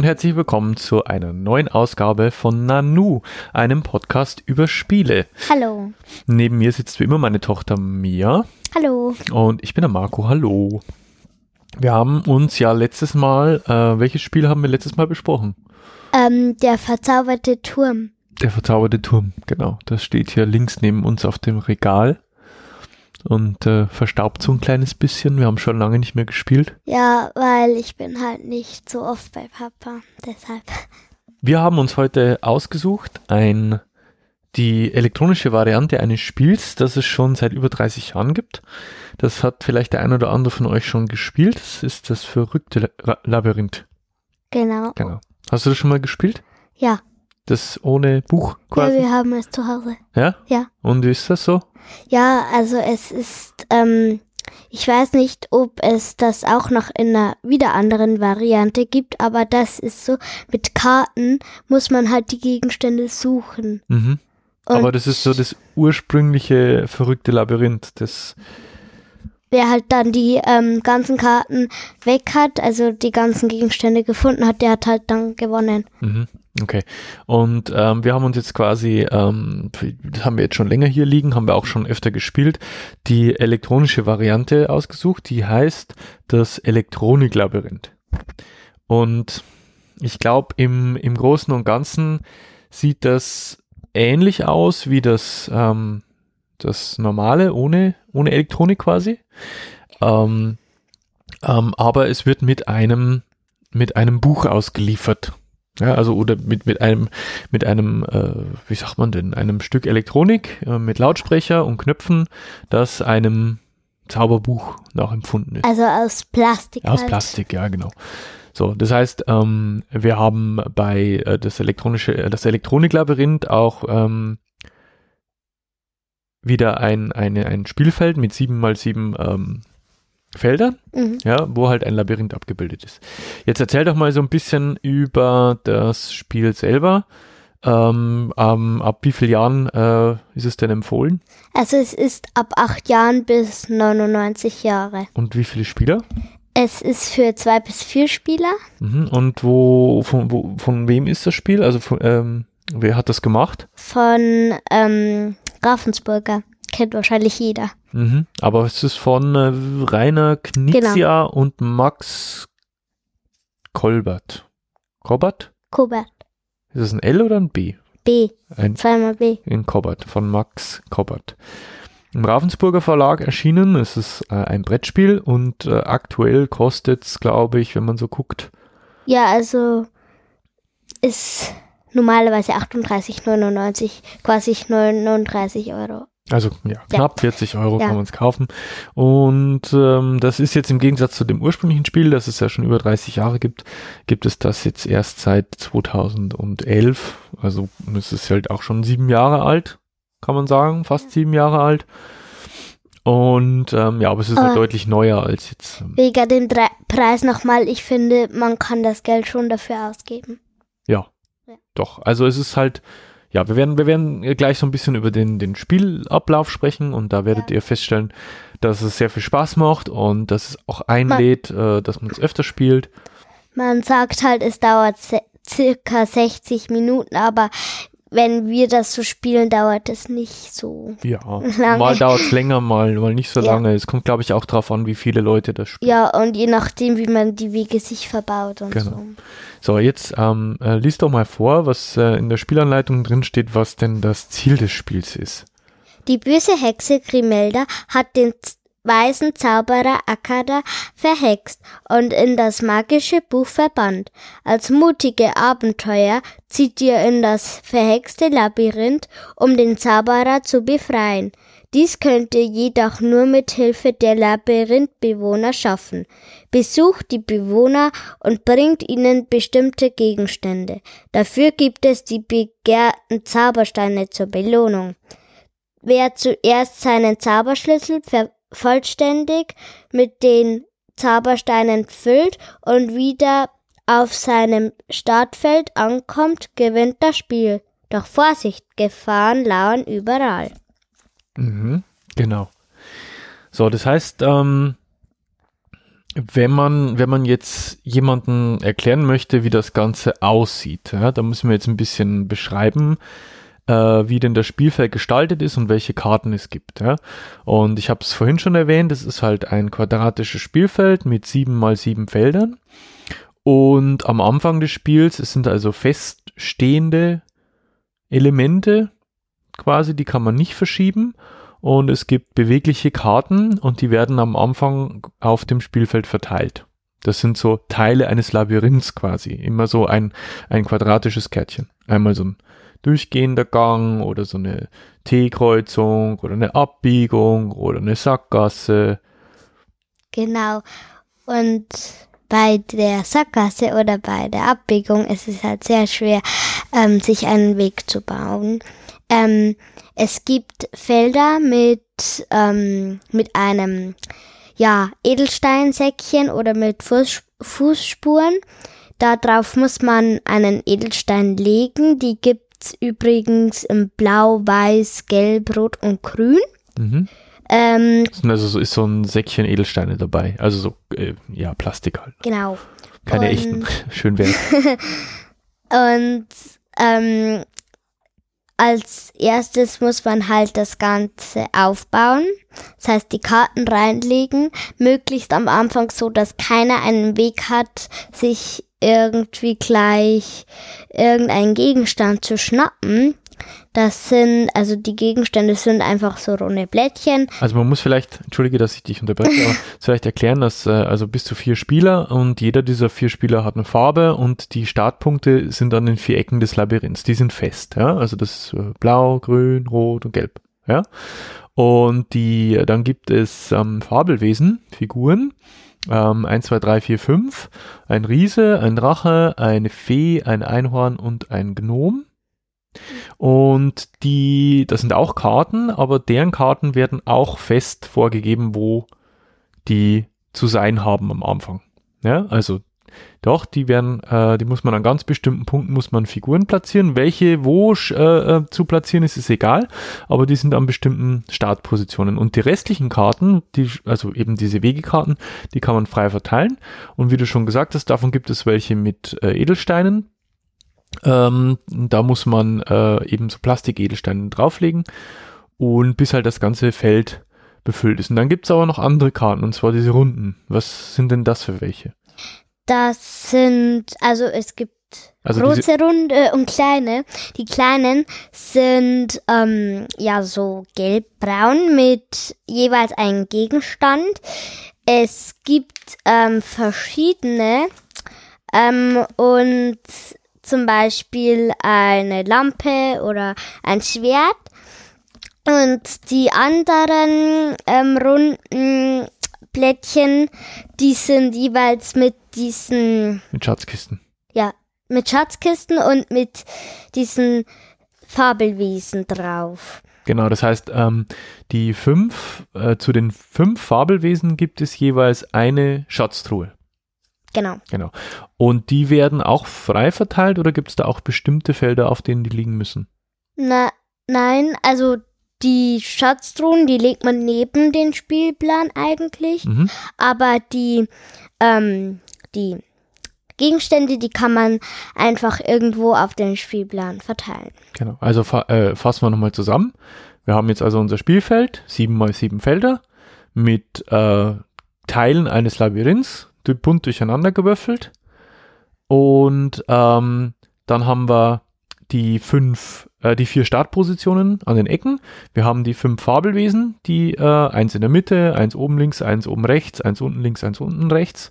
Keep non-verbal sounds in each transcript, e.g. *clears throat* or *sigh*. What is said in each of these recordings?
Und herzlich willkommen zu einer neuen Ausgabe von Nanu, einem Podcast über Spiele. Hallo. Neben mir sitzt wie immer meine Tochter Mia. Hallo. Und ich bin der Marco. Hallo. Wir haben uns ja letztes Mal, äh, welches Spiel haben wir letztes Mal besprochen? Ähm, der verzauberte Turm. Der verzauberte Turm, genau. Das steht hier links neben uns auf dem Regal und äh, verstaubt so ein kleines bisschen. Wir haben schon lange nicht mehr gespielt. Ja, weil ich bin halt nicht so oft bei Papa. Deshalb. Wir haben uns heute ausgesucht ein die elektronische Variante eines Spiels, das es schon seit über 30 Jahren gibt. Das hat vielleicht der ein oder andere von euch schon gespielt. Das ist das verrückte Labyrinth. Genau. Genau. Hast du das schon mal gespielt? Ja. Das ohne Buch quasi? Ja, wir haben es zu Hause. Ja? Ja. Und ist das so? Ja, also es ist, ähm, ich weiß nicht, ob es das auch noch in einer wieder anderen Variante gibt, aber das ist so, mit Karten muss man halt die Gegenstände suchen. Mhm. Aber das ist so das ursprüngliche verrückte Labyrinth, das wer halt dann die ähm, ganzen Karten weg hat, also die ganzen Gegenstände gefunden hat, der hat halt dann gewonnen. Mhm. Okay. Und ähm, wir haben uns jetzt quasi, ähm, haben wir jetzt schon länger hier liegen, haben wir auch schon öfter gespielt, die elektronische Variante ausgesucht, die heißt das Elektroniklabyrinth. Und ich glaube, im, im Großen und Ganzen sieht das ähnlich aus wie das, ähm, das normale, ohne, ohne Elektronik quasi. Ähm, ähm, aber es wird mit einem, mit einem Buch ausgeliefert. Ja, also oder mit, mit einem, mit einem, äh, wie sagt man denn, einem Stück Elektronik äh, mit Lautsprecher und Knöpfen, das einem Zauberbuch nachempfunden ist. Also aus Plastik. Ja, aus halt. Plastik, ja, genau. So, das heißt, ähm, wir haben bei äh, das elektronische, äh, das Elektroniklabyrinth auch ähm, wieder ein, eine, ein Spielfeld mit sieben mal sieben ähm, Feldern, mhm. ja, wo halt ein Labyrinth abgebildet ist. Jetzt erzähl doch mal so ein bisschen über das Spiel selber. Ähm, ähm, ab wie vielen Jahren äh, ist es denn empfohlen? Also es ist ab acht Jahren bis 99 Jahre. Und wie viele Spieler? Es ist für zwei bis vier Spieler. Mhm. Und wo von, wo, von wem ist das Spiel? Also von, ähm, wer hat das gemacht? Von ähm, Ravensburger. Kennt wahrscheinlich jeder. Mhm. Aber es ist von äh, Rainer Knizia genau. und Max Kolbert. Kobert? Kobert. Ist das ein L oder ein B? B. Ein, Zweimal B. In Kobert, von Max Kobert. Im Ravensburger Verlag erschienen. Es ist äh, ein Brettspiel und äh, aktuell kostet es, glaube ich, wenn man so guckt. Ja, also ist normalerweise 38,99, quasi 39 Euro. Also ja, knapp ja. 40 Euro ja. kann man es kaufen. Und ähm, das ist jetzt im Gegensatz zu dem ursprünglichen Spiel, das es ja schon über 30 Jahre gibt, gibt es das jetzt erst seit 2011. Also es ist halt auch schon sieben Jahre alt, kann man sagen, fast sieben Jahre alt. Und ähm, ja, aber es ist halt deutlich neuer als jetzt. Ähm, wegen dem Dre Preis nochmal, ich finde, man kann das Geld schon dafür ausgeben. Ja, ja. Doch, also es ist halt ja, wir werden, wir werden gleich so ein bisschen über den, den Spielablauf sprechen und da werdet ja. ihr feststellen, dass es sehr viel Spaß macht und dass es auch einlädt, man, äh, dass man es öfter spielt. Man sagt halt, es dauert circa 60 Minuten, aber wenn wir das so spielen, dauert es nicht so ja, lange. Mal *laughs* dauert es länger, mal, mal nicht so ja. lange. Es kommt, glaube ich, auch darauf an, wie viele Leute das spielen. Ja, und je nachdem, wie man die Wege sich verbaut und genau. so. So, jetzt ähm, äh, lies doch mal vor, was äh, in der Spielanleitung drin steht, was denn das Ziel des Spiels ist. Die böse Hexe Grimelda hat den weisen Zauberer Akada verhext und in das magische Buch verbannt. Als mutige Abenteuer zieht ihr in das verhexte Labyrinth, um den Zauberer zu befreien. Dies könnt ihr jedoch nur mit Hilfe der Labyrinthbewohner schaffen. Besucht die Bewohner und bringt ihnen bestimmte Gegenstände. Dafür gibt es die begehrten Zaubersteine zur Belohnung. Wer zuerst seinen Zauberschlüssel vollständig mit den Zaubersteinen füllt und wieder auf seinem Startfeld ankommt, gewinnt das Spiel. Doch Vorsicht, Gefahren lauern überall. Mhm, genau. So, das heißt, ähm, wenn man, wenn man jetzt jemanden erklären möchte, wie das Ganze aussieht, ja, da müssen wir jetzt ein bisschen beschreiben, wie denn das Spielfeld gestaltet ist und welche Karten es gibt. Ja. Und ich habe es vorhin schon erwähnt, es ist halt ein quadratisches Spielfeld mit sieben mal sieben Feldern. Und am Anfang des Spiels, es sind also feststehende Elemente quasi, die kann man nicht verschieben und es gibt bewegliche Karten und die werden am Anfang auf dem Spielfeld verteilt. Das sind so Teile eines Labyrinths quasi. Immer so ein, ein quadratisches Kärtchen. Einmal so ein durchgehender Gang oder so eine T-Kreuzung oder eine Abbiegung oder eine Sackgasse. Genau. Und bei der Sackgasse oder bei der Abbiegung ist es halt sehr schwer, ähm, sich einen Weg zu bauen. Ähm, es gibt Felder mit, ähm, mit einem ja, Edelsteinsäckchen oder mit Fuß, Fußspuren. Darauf muss man einen Edelstein legen. Die gibt's übrigens in Blau, Weiß, Gelb, Rot und Grün. Mhm. Ähm, Also so ist so ein Säckchen Edelsteine dabei. Also so, äh, ja, Plastik halt. genau. Keine Und- echten. *laughs* Schön wäre. *laughs* Und ähm, als erstes muss man halt das Ganze aufbauen. Das heißt, die Karten reinlegen. Möglichst am Anfang so, dass keiner einen Weg hat, sich irgendwie gleich irgendeinen Gegenstand zu schnappen. Das sind, also die Gegenstände sind einfach so runde Blättchen. Also man muss vielleicht, entschuldige, dass ich dich unterbreche, aber *laughs* vielleicht erklären, dass äh, also bis zu vier Spieler und jeder dieser vier Spieler hat eine Farbe und die Startpunkte sind an den vier Ecken des Labyrinths. Die sind fest, ja. Also das ist äh, blau, grün, rot und gelb, ja. Und die, dann gibt es ähm, Fabelwesen, Figuren. Ähm, 1, 2, 3, 4, 5. Ein Riese, ein Drache, eine Fee, ein Einhorn und ein Gnom. Und die, das sind auch Karten, aber deren Karten werden auch fest vorgegeben, wo die zu sein haben am Anfang. Ja, also doch, die werden, äh, die muss man an ganz bestimmten Punkten muss man Figuren platzieren. Welche wo äh, äh, zu platzieren ist, ist egal, aber die sind an bestimmten Startpositionen. Und die restlichen Karten, die, also eben diese Wegekarten, die kann man frei verteilen. Und wie du schon gesagt hast, davon gibt es welche mit äh, Edelsteinen. Ähm, da muss man äh, eben so Plastikedelsteine drauflegen und bis halt das ganze Feld befüllt ist. Und dann gibt's aber noch andere Karten, und zwar diese Runden. Was sind denn das für welche? Das sind, also es gibt Also große Runde und kleine. Die kleinen sind ähm, ja so gelb-braun mit jeweils einem Gegenstand. Es gibt ähm, verschiedene ähm, und zum Beispiel eine Lampe oder ein Schwert. Und die anderen ähm, runden Blättchen, die sind jeweils mit diesen mit Schatzkisten. ja, mit Schatzkisten und mit diesen Fabelwesen drauf. Genau, das heißt, ähm, die fünf, äh, zu den fünf Fabelwesen gibt es jeweils eine Schatztruhe. Genau. Genau. Und die werden auch frei verteilt oder gibt es da auch bestimmte Felder, auf denen die liegen müssen? Na, nein, also die Schatztruhen, die legt man neben den Spielplan eigentlich, Mhm. aber die, ähm, die Gegenstände, die kann man einfach irgendwo auf den Spielplan verteilen. Genau. Also fa äh, fassen wir nochmal zusammen. Wir haben jetzt also unser Spielfeld, sieben mal sieben Felder, mit äh, Teilen eines Labyrinths, bunt durcheinander gewürfelt. Und ähm, dann haben wir die fünf, äh, die vier Startpositionen an den Ecken. Wir haben die fünf Fabelwesen, die äh, eins in der Mitte, eins oben links, eins oben rechts, eins unten links, eins unten rechts.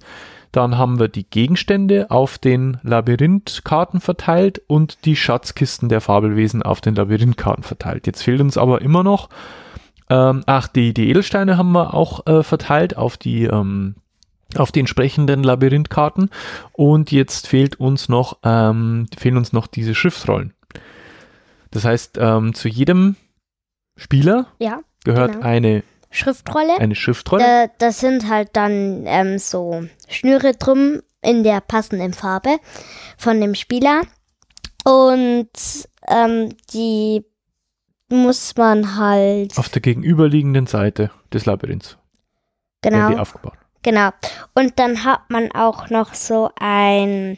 Dann haben wir die Gegenstände auf den Labyrinthkarten verteilt und die Schatzkisten der Fabelwesen auf den Labyrinthkarten verteilt. Jetzt fehlt uns aber immer noch, ähm, ach, die, die Edelsteine haben wir auch äh, verteilt auf die, ähm, auf die entsprechenden Labyrinthkarten und jetzt fehlt uns noch, ähm, fehlen uns noch diese Schriftrollen. Das heißt, ähm, zu jedem Spieler Ja, gehört Genau. eine, Schriftrolle. eine Schriftrolle. Da, das sind halt dann ähm, so Schnüre drum in der passenden Farbe von dem Spieler. Und ähm, die muss man halt, auf der gegenüberliegenden Seite des Labyrinths genau, die aufgebaut. Genau. Und dann hat man auch noch so ein,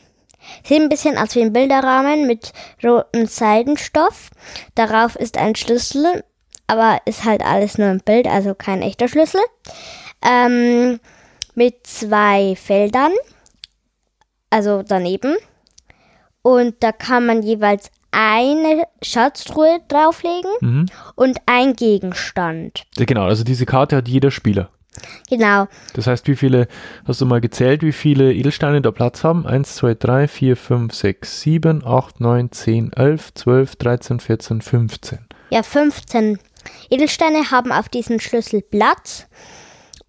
sieht ein bisschen aus wie ein Bilderrahmen mit rotem Seidenstoff. Darauf ist ein Schlüssel, aber ist halt alles nur ein Bild, also kein echter Schlüssel. Ähm, mit zwei Feldern, also daneben. Und da kann man jeweils eine Schatztruhe drauflegen Mhm. und ein Gegenstand. Genau, also diese Karte hat jeder Spieler. Genau. Das heißt, wie viele, hast du mal gezählt, wie viele Edelsteine da Platz haben? 1, 2, 3, 4, 5, 6, 7, 8, 9, 10, 11, 12, 13, 14, 15. Ja, 15 Edelsteine haben auf diesem Schlüssel Platz.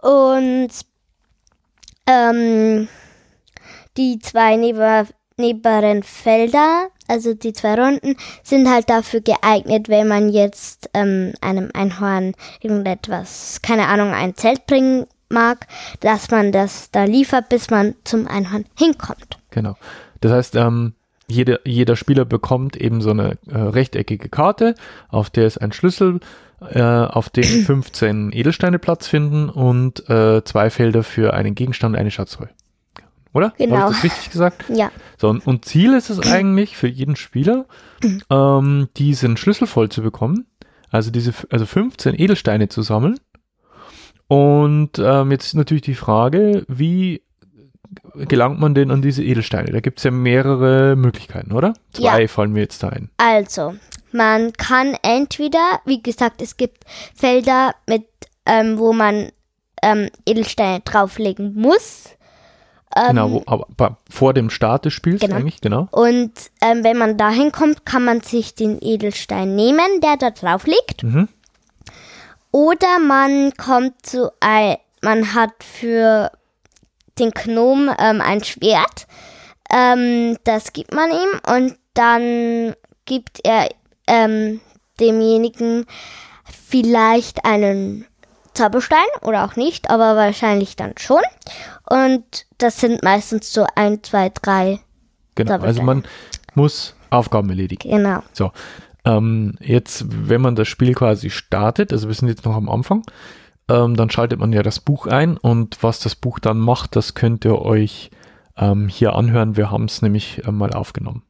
Und ähm, die zwei neben, neberen Felder, also die zwei Runden, sind halt dafür geeignet, wenn man jetzt ähm, einem Einhorn irgendetwas, keine Ahnung, ein Zelt bringen mag, dass man das da liefert, bis man zum Einhorn hinkommt. Genau. Das heißt, ähm, jeder, jeder Spieler bekommt eben so eine äh, rechteckige Karte, auf der ist ein Schlüssel, äh, auf dem *clears throat* 15 Edelsteine Platz finden und äh, zwei Felder für einen Gegenstand und eine Schatztruhe. Oder? Genau. Habe ich das richtig gesagt? *laughs* Ja, So, und, und Ziel ist es eigentlich für jeden Spieler, ähm, diesen Schlüssel voll zu bekommen. Also diese, also 15 Edelsteine zu sammeln. Und ähm, jetzt ist natürlich die Frage, wie gelangt man denn an diese Edelsteine? Da gibt es ja mehrere Möglichkeiten, oder? Zwei Ja. fallen mir jetzt da ein. Also, man kann entweder, wie gesagt, es gibt Felder, mit, ähm, wo man ähm, Edelsteine drauflegen muss. Ähm, genau, wo, aber, aber vor dem Start des Spiels Genau. eigentlich, genau. Und ähm, wenn man dahin kommt, kann man sich den Edelstein nehmen, der da drauf liegt. Mhm. Oder man kommt zu ein, man hat für den Gnom ähm, ein Schwert. Ähm, das gibt man ihm und dann gibt er ähm, demjenigen vielleicht einen Zauberstein oder auch nicht, aber wahrscheinlich dann schon. Und das sind meistens so ein, zwei, drei. Genau. Also man muss Aufgaben erledigen. Genau. So, ähm, jetzt, wenn man das Spiel quasi startet, also wir sind jetzt noch am Anfang, ähm, dann schaltet man ja das Buch ein und was das Buch dann macht, das könnt ihr euch ähm, hier anhören. Wir haben es nämlich äh, mal aufgenommen.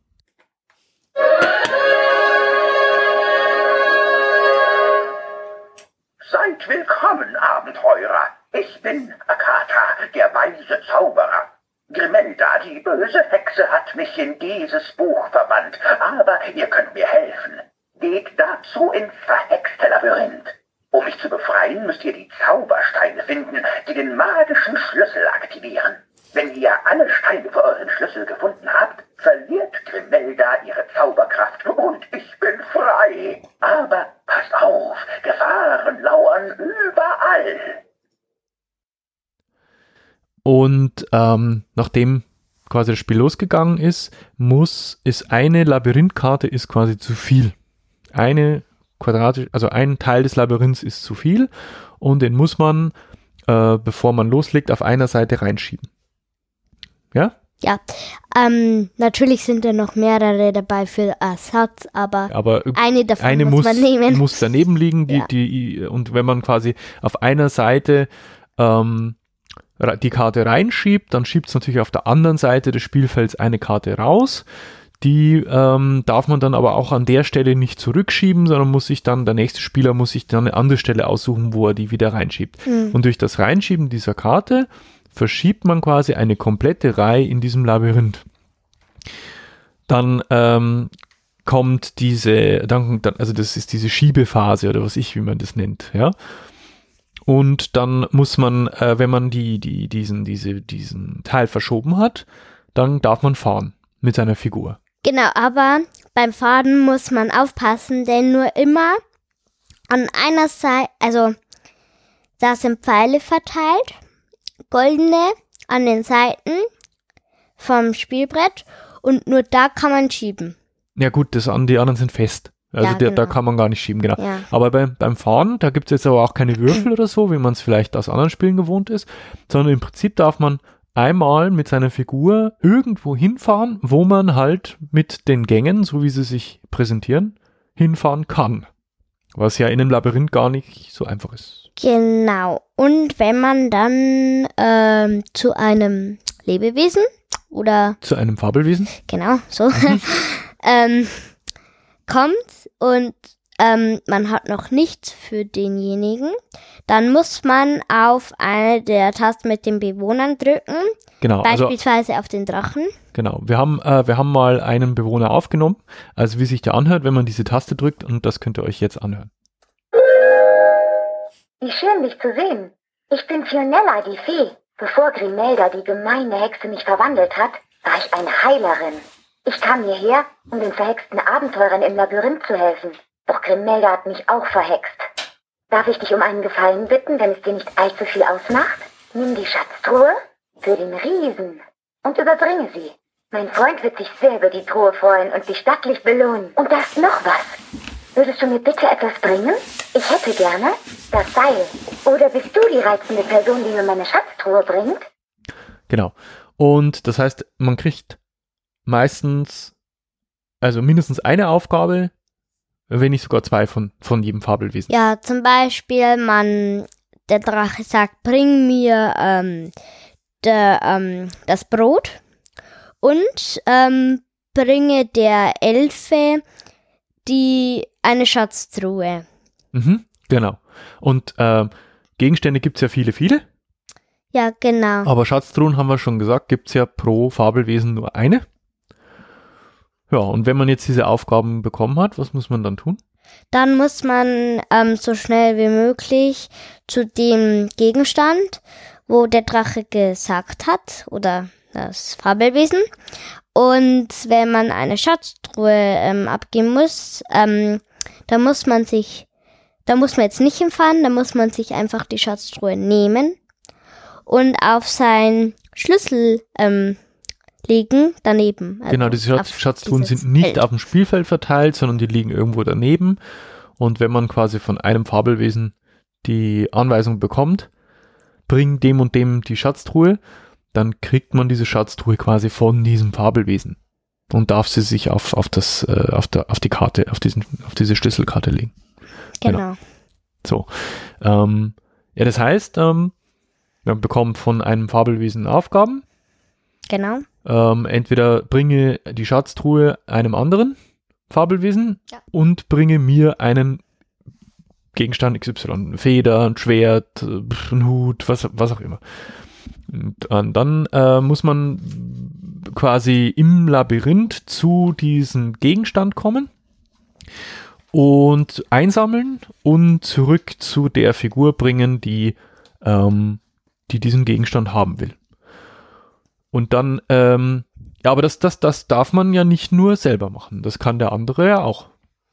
Willkommen, Abenteurer. Ich bin Akata, der weise Zauberer. Grimelda, die böse Hexe, hat mich in dieses Buch verbannt, aber ihr könnt mir helfen. Geht dazu ins verhexte Labyrinth. Um mich zu befreien, müsst ihr die Zaubersteine finden, die den magischen Schlüssel aktivieren. Wenn ihr alle Steine für euren Schlüssel gefunden habt, verliert Grimelda ihre Zauberkraft und ich bin frei. Aber passt auf, Gefahren lauern überall. Und ähm, nachdem quasi das Spiel losgegangen ist, muss, ist eine Labyrinthkarte ist quasi zu viel. Eine quadratisch, also ein Teil des Labyrinths ist zu viel und den muss man, äh, bevor man loslegt, auf einer Seite reinschieben. Ja? Ja, ähm, natürlich sind da noch mehrere dabei für Ersatz, aber Aber eine davon eine muss, muss, daneben liegen, die, Ja. die, und wenn man quasi auf einer Seite ähm, die Karte reinschiebt, dann schiebt es natürlich auf der anderen Seite des Spielfelds eine Karte raus. Die ähm, darf man dann aber auch an der Stelle nicht zurückschieben, sondern muss sich dann, der nächste Spieler muss sich dann eine andere Stelle aussuchen, wo er die wieder reinschiebt. Und durch das Reinschieben dieser Karte verschiebt man quasi eine komplette Reihe in diesem Labyrinth. Dann ähm, kommt diese, dann, also das ist diese Schiebephase oder was ich, wie man das nennt, ja. Und dann muss man, äh, wenn man die, die, diesen, diese, diesen Teil verschoben hat, dann darf man fahren mit seiner Figur. Genau, aber beim Faden muss man aufpassen, denn nur immer an einer Seite, also da sind Pfeile verteilt, goldene an den Seiten vom Spielbrett und nur da kann man schieben. Ja gut, das an, die anderen sind fest. Also Ja, der, da genau. kann man gar nicht schieben, genau. Ja. Aber beim, beim Fahren, da gibt es jetzt aber auch keine Würfel oder so, wie man es vielleicht aus anderen Spielen gewohnt ist, sondern im Prinzip darf man einmal mit seiner Figur irgendwo hinfahren, wo man halt mit den Gängen, so wie sie sich präsentieren, hinfahren kann. Was ja in einem Labyrinth gar nicht so einfach ist. Genau. Und wenn man dann ähm, zu einem Lebewesen oder Zu einem Fabelwesen? genau so *laughs* ähm, kommt und ähm, man hat noch nichts für denjenigen, dann muss man auf eine der Tasten mit den Bewohnern drücken, Genau, also beispielsweise auf den Drachen. genau. Wir haben, äh, wir haben mal einen Bewohner aufgenommen, also wie sich der anhört, wenn man diese Taste drückt und das könnt ihr euch jetzt anhören. Wie schön, dich zu sehen. Ich bin Fionella, die Fee. Bevor Grimelda, die gemeine Hexe, mich verwandelt hat, war ich eine Heilerin. Ich kam hierher, um den verhexten Abenteurern im Labyrinth zu helfen. Doch Grimelda hat mich auch verhext. Darf ich dich um einen Gefallen bitten, wenn es dir nicht allzu viel ausmacht? Nimm die Schatztruhe für den Riesen und überbringe sie. Mein Freund wird sich sehr über die Truhe freuen und dich stattlich belohnen. Und da ist noch was. Würdest du mir bitte etwas bringen? Ich hätte gerne das Seil. Oder bist du die reizende Person, die mir meine Schatztruhe bringt? Genau. Und das heißt, man kriegt meistens, also mindestens eine Aufgabe, wenn nicht sogar zwei von, von jedem Fabelwesen. Ja, zum Beispiel, man, der Drache sagt, bring mir ähm, der, ähm, das Brot und ähm, bringe der Elfe die eine Schatztruhe. Mhm, genau. Und ähm, Gegenstände gibt es ja viele, viele. Ja, genau. Aber Schatztruhen haben wir schon gesagt, gibt es ja pro Fabelwesen nur eine. Ja, und wenn man jetzt diese Aufgaben bekommen hat, was muss man dann tun? Dann muss man ähm, so schnell wie möglich zu dem Gegenstand, wo der Drache gesagt hat, oder das Fabelwesen. Und wenn man eine Schatztruhe ähm, abgeben muss, ähm, dann muss man sich, da muss man jetzt nicht hinfahren, da muss man sich einfach die Schatztruhe nehmen und auf sein Schlüssel ähm, legen daneben. Also genau, diese Schatz, Schatztruhen sind nicht Feld. auf dem Spielfeld verteilt, sondern die liegen irgendwo daneben. Und wenn man quasi von einem Fabelwesen die Anweisung bekommt, bring dem und dem die Schatztruhe, dann kriegt man diese Schatztruhe quasi von diesem Fabelwesen und darf sie sich auf, auf, das, äh, auf, der, auf die Karte, auf, diesen, auf diese Schlüsselkarte legen. Genau. So. Ähm, ja, das heißt, ähm, man bekommt von einem Fabelwesen Aufgaben. Genau. Ähm, entweder bringe die Schatztruhe einem anderen Fabelwesen Ja. und bringe mir einen Gegenstand XY, Feder, ein Schwert, äh, ein Hut, was, was auch immer. Und äh, dann äh, muss man quasi im Labyrinth zu diesem Gegenstand kommen und einsammeln und zurück zu der Figur bringen, die, ähm, die diesen Gegenstand haben will. Und dann, ähm, ja, aber das, das, das darf man ja nicht nur selber machen. Das kann der andere ja auch.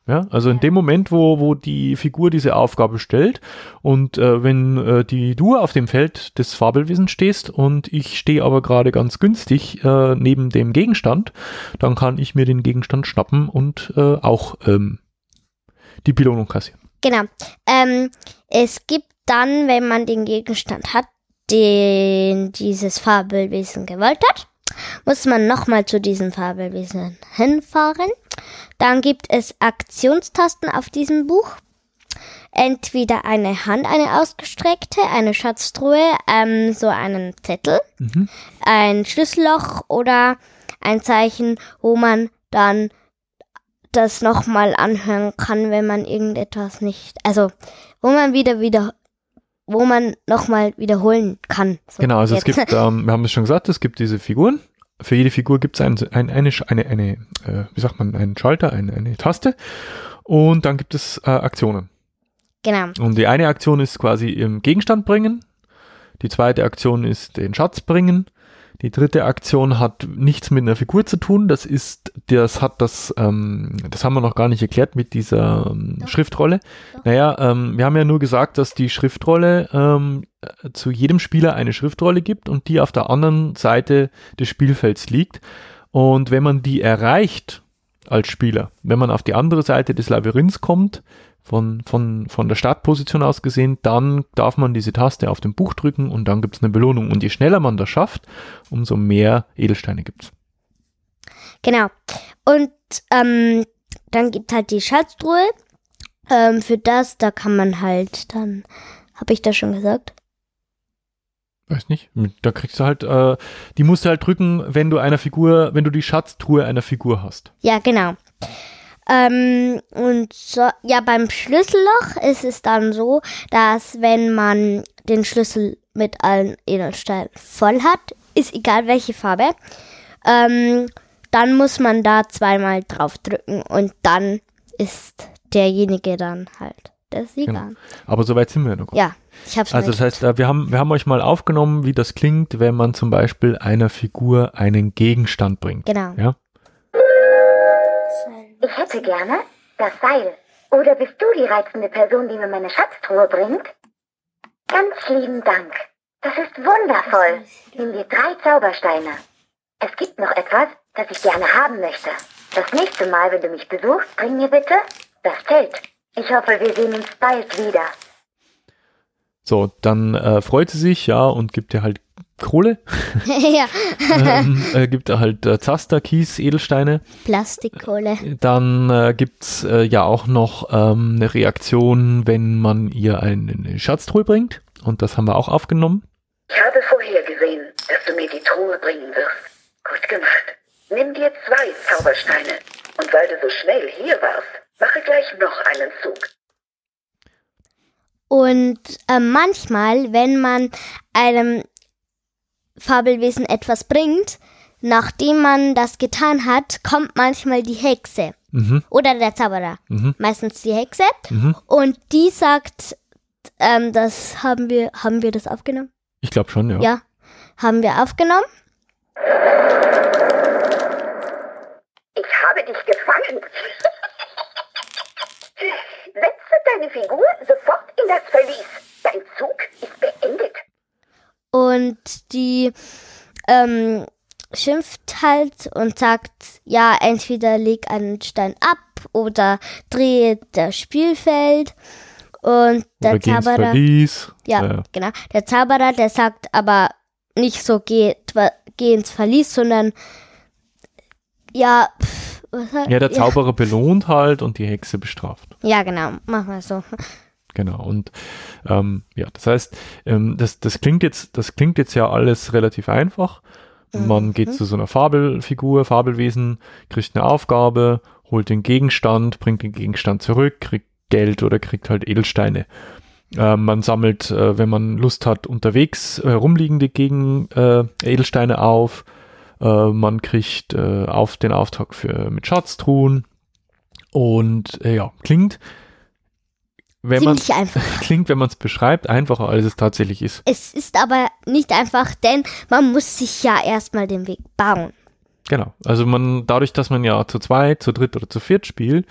Ja, also in dem Moment, wo, wo die Figur diese Aufgabe stellt und äh, wenn äh, die du auf dem Feld des Fabelwesens stehst und ich stehe aber gerade ganz günstig äh, neben dem Gegenstand, dann kann ich mir den Gegenstand schnappen und äh, auch ähm, die Belohnung kassieren. Genau. Ähm, es gibt dann, wenn man den Gegenstand hat, den dieses Fabelwesen gewollt hat, muss man nochmal zu diesem Fabelwesen hinfahren. Dann gibt es Aktionstasten auf diesem Buch. Entweder eine Hand, eine ausgestreckte, eine Schatztruhe, ähm, so einen Zettel, Mhm. ein Schlüsselloch oder ein Zeichen, wo man dann das nochmal anhören kann, wenn man irgendetwas nicht, also wo man wieder wieder, wo man nochmal wiederholen kann. So, Genau, also es jetzt. gibt, ähm, wir haben es schon gesagt, es gibt diese Figuren. Für jede Figur gibt es ein, ein, eine, eine, eine äh, wie sagt man, einen Schalter, eine, eine Taste. Und dann gibt es äh, Aktionen. Genau, Und die eine Aktion ist quasi im Gegenstand bringen. Die zweite Aktion ist den Schatz bringen. Die dritte Aktion hat nichts mit einer Figur zu tun. Das ist, das hat das, ähm, das haben wir noch gar nicht erklärt mit dieser ähm, Doch. Schriftrolle. Doch. Naja, ähm, wir haben ja nur gesagt, dass die Schriftrolle ähm, äh, zu jedem Spieler eine Schriftrolle gibt und die auf der anderen Seite des Spielfelds liegt. Und wenn man die erreicht als Spieler, wenn man auf die andere Seite des Labyrinths kommt, von, von, von der Startposition aus gesehen, dann darf man diese Taste auf dem Buch drücken und dann gibt es eine Belohnung. Und je schneller man das schafft, umso mehr Edelsteine gibt es. genau. Und ähm, dann gibt halt die Schatztruhe. Ähm, für das, da kann man halt dann, habe ich das schon gesagt? Weiß nicht. Da kriegst du halt, äh, die musst du halt drücken, wenn du einer Figur, wenn du die Schatztruhe einer Figur hast. Ja, genau. Ähm, und so, ja, beim Schlüsselloch ist es dann so, dass wenn man den Schlüssel mit allen Edelsteinen voll hat, ist egal welche Farbe, ähm, dann muss man da zweimal drauf drücken und dann ist derjenige dann halt der Sieger. Genau. Aber soweit sind wir noch. Ja, ich hab's Also das heißt, äh, wir haben, wir haben euch mal aufgenommen, wie das klingt, wenn man zum Beispiel einer Figur einen Gegenstand bringt. Genau. Ja? Ich hätte gerne das Seil. Oder bist du die reizende Person, die mir meine Schatztruhe bringt? Ganz lieben Dank. Das ist wundervoll. Nimm dir drei Zaubersteine. Es gibt noch etwas, das ich gerne haben möchte. Das nächste Mal, wenn du mich besuchst, bring mir bitte das Zelt. Ich hoffe, wir sehen uns bald wieder. So, dann äh, freut sie sich, ja, und gibt dir halt Kohle, *laughs* ja, ähm, äh, gibt er halt äh, Zaster, Kies, Edelsteine. Plastikkohle. Dann äh, gibt's äh, ja auch noch ähm, eine Reaktion, wenn man ihr eine, Schatztruhe bringt. Und das haben wir auch aufgenommen. Ich habe vorhergesehen, dass du mir die Truhe bringen wirst. Gut gemacht. Nimm dir zwei Zaubersteine. Und weil du so schnell hier warst, mache gleich noch einen Zug. Und äh, manchmal, wenn man einem Fabelwesen etwas bringt, nachdem man das getan hat, kommt manchmal die Hexe Mhm, oder der Zauberer. mhm, Meistens die Hexe. mhm. Und die sagt, ähm, das haben wir, haben wir das aufgenommen? Ich glaube schon, ja. Ja, haben wir aufgenommen. Ich habe dich gefangen. *laughs* Setze deine Figur sofort in das Verlies. Dein Zug ist beendet. Und die ähm, schimpft halt und sagt, ja, entweder leg einen Stein ab oder drehe das Spielfeld. Und der Oder Zauberer, Verlies. ja, Ja. genau, der Zauberer, der sagt aber nicht so, geh, geh ins Verlies, sondern ja, pff, was hat, Ja, der Zauberer belohnt halt und die Hexe bestraft. Ja, genau, mach mal so. Genau. Und ähm, ja, das heißt, ähm, das, das klingt jetzt, das klingt jetzt ja alles relativ einfach. Man Mhm. geht zu so einer Fabelfigur, Fabelwesen, kriegt eine Aufgabe, holt den Gegenstand, bringt den Gegenstand zurück, kriegt Geld oder kriegt halt Edelsteine. Äh, man sammelt, äh, wenn man Lust hat, unterwegs äh, rumliegende Gegen äh, Edelsteine auf. Äh, man kriegt auf den Auftrag für mit Schatztruhen. Und ja, klingt, wenn man *laughs* klingt, wenn man es beschreibt, einfacher als es tatsächlich ist. Es ist aber nicht einfach, denn man muss sich ja erstmal den Weg bauen. Genau. Also man, dadurch, dass man ja zu zweit, zu dritt oder zu viert spielt,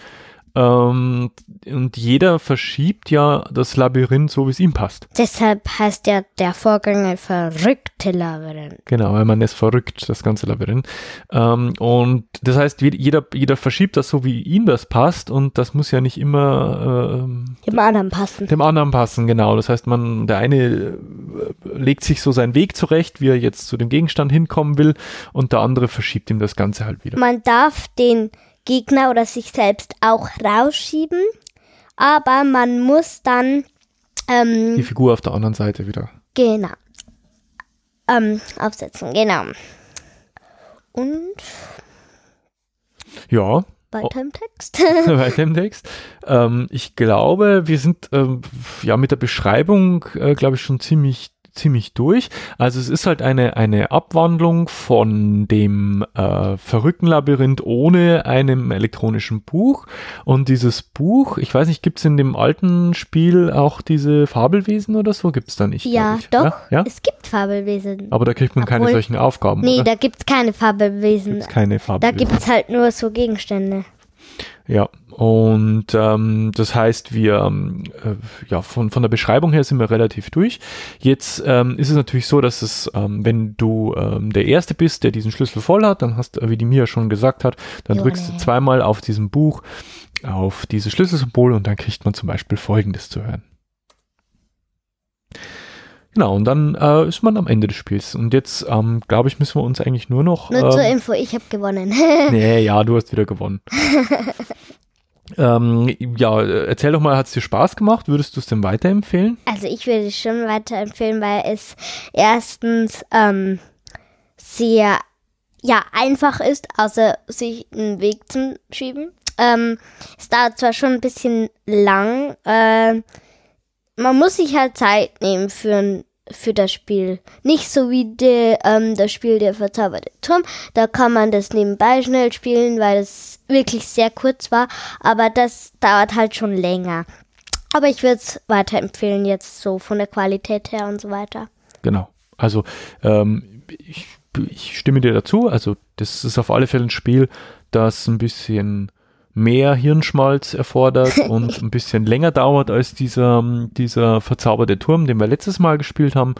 ähm, und jeder verschiebt ja das Labyrinth so, wie es ihm passt. Deshalb heißt ja der Vorgänger verrückte Labyrinth. Genau, weil man ist verrückt, das ganze Labyrinth. Ähm, und das heißt, jeder, jeder verschiebt das so, wie ihm das passt, und das muss ja nicht immer ähm, Dem anderen passen. dem anderen passen, genau. Das heißt, man, der eine äh, legt sich so seinen Weg zurecht, wie er jetzt zu dem Gegenstand hinkommen will, und der andere verschiebt ihm das Ganze halt wieder. Man darf den Gegner oder sich selbst auch rausschieben, aber man muss dann Die ähm, Figur auf der anderen Seite wieder. genau ähm, aufsetzen, genau. Und Ja, weiter im Text. *laughs* weiter im Text. Ähm, ich glaube, wir sind ähm, ja mit der Beschreibung, äh, glaube ich, schon ziemlich ziemlich durch. Also es ist halt eine, eine Abwandlung von dem äh, verrückten Labyrinth ohne einem elektronischen Buch. Und dieses Buch, ich weiß nicht, gibt es in dem alten Spiel auch diese Fabelwesen oder so? Gibt es da nicht? ja, doch. Ja? ja? Es gibt Fabelwesen. Aber da kriegt man keine Obwohl- solchen Aufgaben. nee, oder? da gibt's keine Fabelwesen. gibt's keine Da Fabelwesen. gibt's halt nur so Gegenstände. Ja, und ähm, das heißt, wir, ähm, äh, ja, von, von der Beschreibung her sind wir relativ durch. Jetzt ähm, ist es natürlich so, dass es, ähm, wenn du ähm, der Erste bist, der diesen Schlüssel voll hat, dann hast, wie die Mia schon gesagt hat, dann Jo, drückst nee. du zweimal auf diesem Buch auf dieses Schlüsselsymbol und dann kriegt man zum Beispiel Folgendes zu hören. Genau, und dann äh, ist man am Ende des Spiels. Und jetzt, ähm, glaube ich, müssen wir uns eigentlich nur noch. Nur zur ähm, Info, ich habe gewonnen. *laughs* Nee, ja, du hast wieder gewonnen. *laughs* Ähm, ja, erzähl doch mal, hat es dir Spaß gemacht? Würdest du es denn weiterempfehlen? Also ich würde es schon weiterempfehlen, weil es erstens ähm, sehr ja, einfach ist, außer sich einen Weg zu schieben. Ähm, es dauert zwar schon ein bisschen lang, äh, man muss sich halt Zeit nehmen für für das Spiel. Nicht so wie de, ähm, das Spiel Der verzauberte Turm. Da kann man das nebenbei schnell spielen, weil es wirklich sehr kurz war. Aber das dauert halt schon länger. Aber ich würde es weiterempfehlen, jetzt so von der Qualität her und so weiter. Genau. Also ähm, ich, ich stimme dir dazu. Also das ist auf alle Fälle ein Spiel, das ein bisschen mehr Hirnschmalz erfordert *laughs* und ein bisschen länger dauert als dieser, dieser verzauberte Turm, den wir letztes Mal gespielt haben.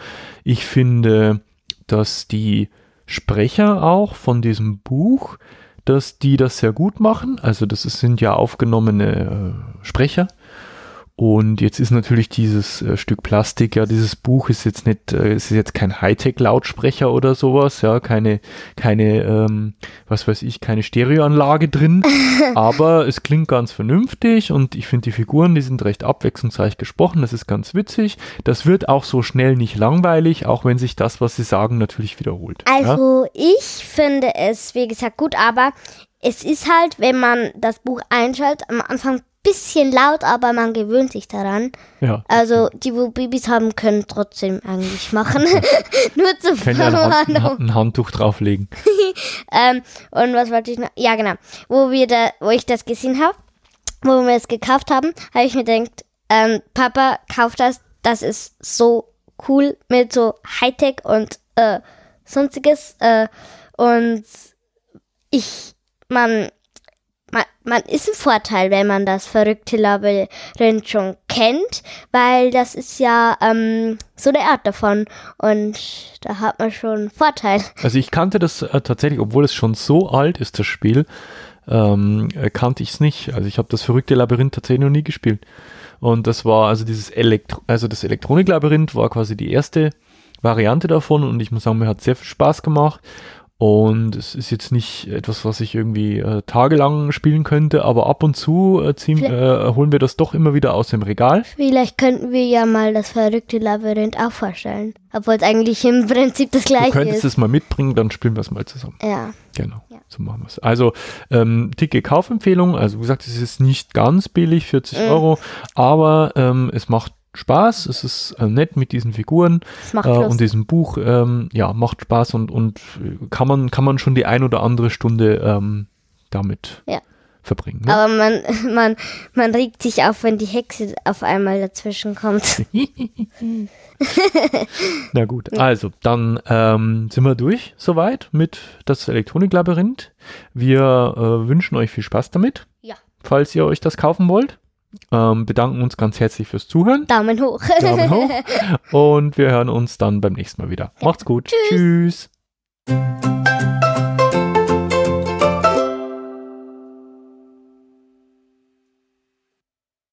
Ich finde, dass die Sprecher auch von diesem Buch, dass die das sehr gut machen. Also das sind ja aufgenommene äh, Sprecher und jetzt ist natürlich dieses äh, Stück Plastik, ja, dieses Buch ist jetzt nicht, äh, ist jetzt kein Hightech-Lautsprecher oder sowas, ja, keine, keine, ähm, was weiß ich, keine Stereoanlage drin, *laughs* aber es klingt ganz vernünftig und ich finde die Figuren, die sind recht abwechslungsreich gesprochen, das ist ganz witzig. Das wird auch so schnell nicht langweilig, auch wenn sich das, was sie sagen, natürlich wiederholt. Also ja? ich finde es, wie gesagt, gut, aber es ist halt, wenn man das Buch einschaltet, am Anfang bisschen laut, aber man gewöhnt sich daran. Ja. Also die, wo Babys haben, können trotzdem eigentlich machen. *laughs* *laughs* Nur zu Können ja ein, Hand, ein Handtuch drauflegen. *laughs* ähm, und was wollte ich noch? Ja, genau. Wo wir da, wo ich das gesehen habe, wo wir es gekauft haben, habe ich mir gedacht, ähm, Papa, kauf das, das ist so cool mit so Hightech und äh, sonstiges. Äh, und ich, man, man, man ist ein Vorteil, wenn man das verrückte Labyrinth schon kennt, weil das ist ja ähm, so eine Art davon und da hat man schon einen Vorteil. *laughs* Also ich kannte das äh, tatsächlich, obwohl es schon so alt ist, das Spiel, ähm, äh, kannte ich es nicht. Also ich habe das verrückte Labyrinth tatsächlich noch nie gespielt. Und das war also dieses Elektro also das Elektroniklabyrinth war quasi die erste Variante davon und ich muss sagen, mir hat sehr viel Spaß gemacht. Und es ist jetzt nicht etwas, was ich irgendwie äh, tagelang spielen könnte, aber ab und zu äh, ziehen, äh, holen wir das doch immer wieder aus dem Regal. Vielleicht könnten wir ja mal das verrückte Labyrinth auch vorstellen. Obwohl es eigentlich im Prinzip das gleiche ist. Du könntest ist. es mal mitbringen, dann spielen wir es mal zusammen. Ja. Genau, ja. so machen wir es. Also, ähm, dicke Kaufempfehlung. Also, wie gesagt, es ist nicht ganz billig, 40 mhm. Euro, aber ähm, es macht Spaß, es ist äh, nett mit diesen Figuren äh, und diesem Buch, ähm, ja, macht Spaß und, und kann, man, kann man schon die ein oder andere Stunde ähm, damit ja. verbringen. Ne? Aber man, *laughs* man, man regt sich auf, wenn die Hexe auf einmal dazwischen kommt. *laughs* *laughs* Na gut, also dann ähm, sind wir durch soweit mit das Elektroniklabyrinth. Wir äh, wünschen euch viel Spaß damit. Ja. Falls ihr euch das kaufen wollt. Ähm, bedanken uns ganz herzlich fürs Zuhören. Daumen hoch. Daumen hoch. *laughs* Und wir hören uns dann beim nächsten Mal wieder. Ja. Macht's gut. Tschüss. Tschüss.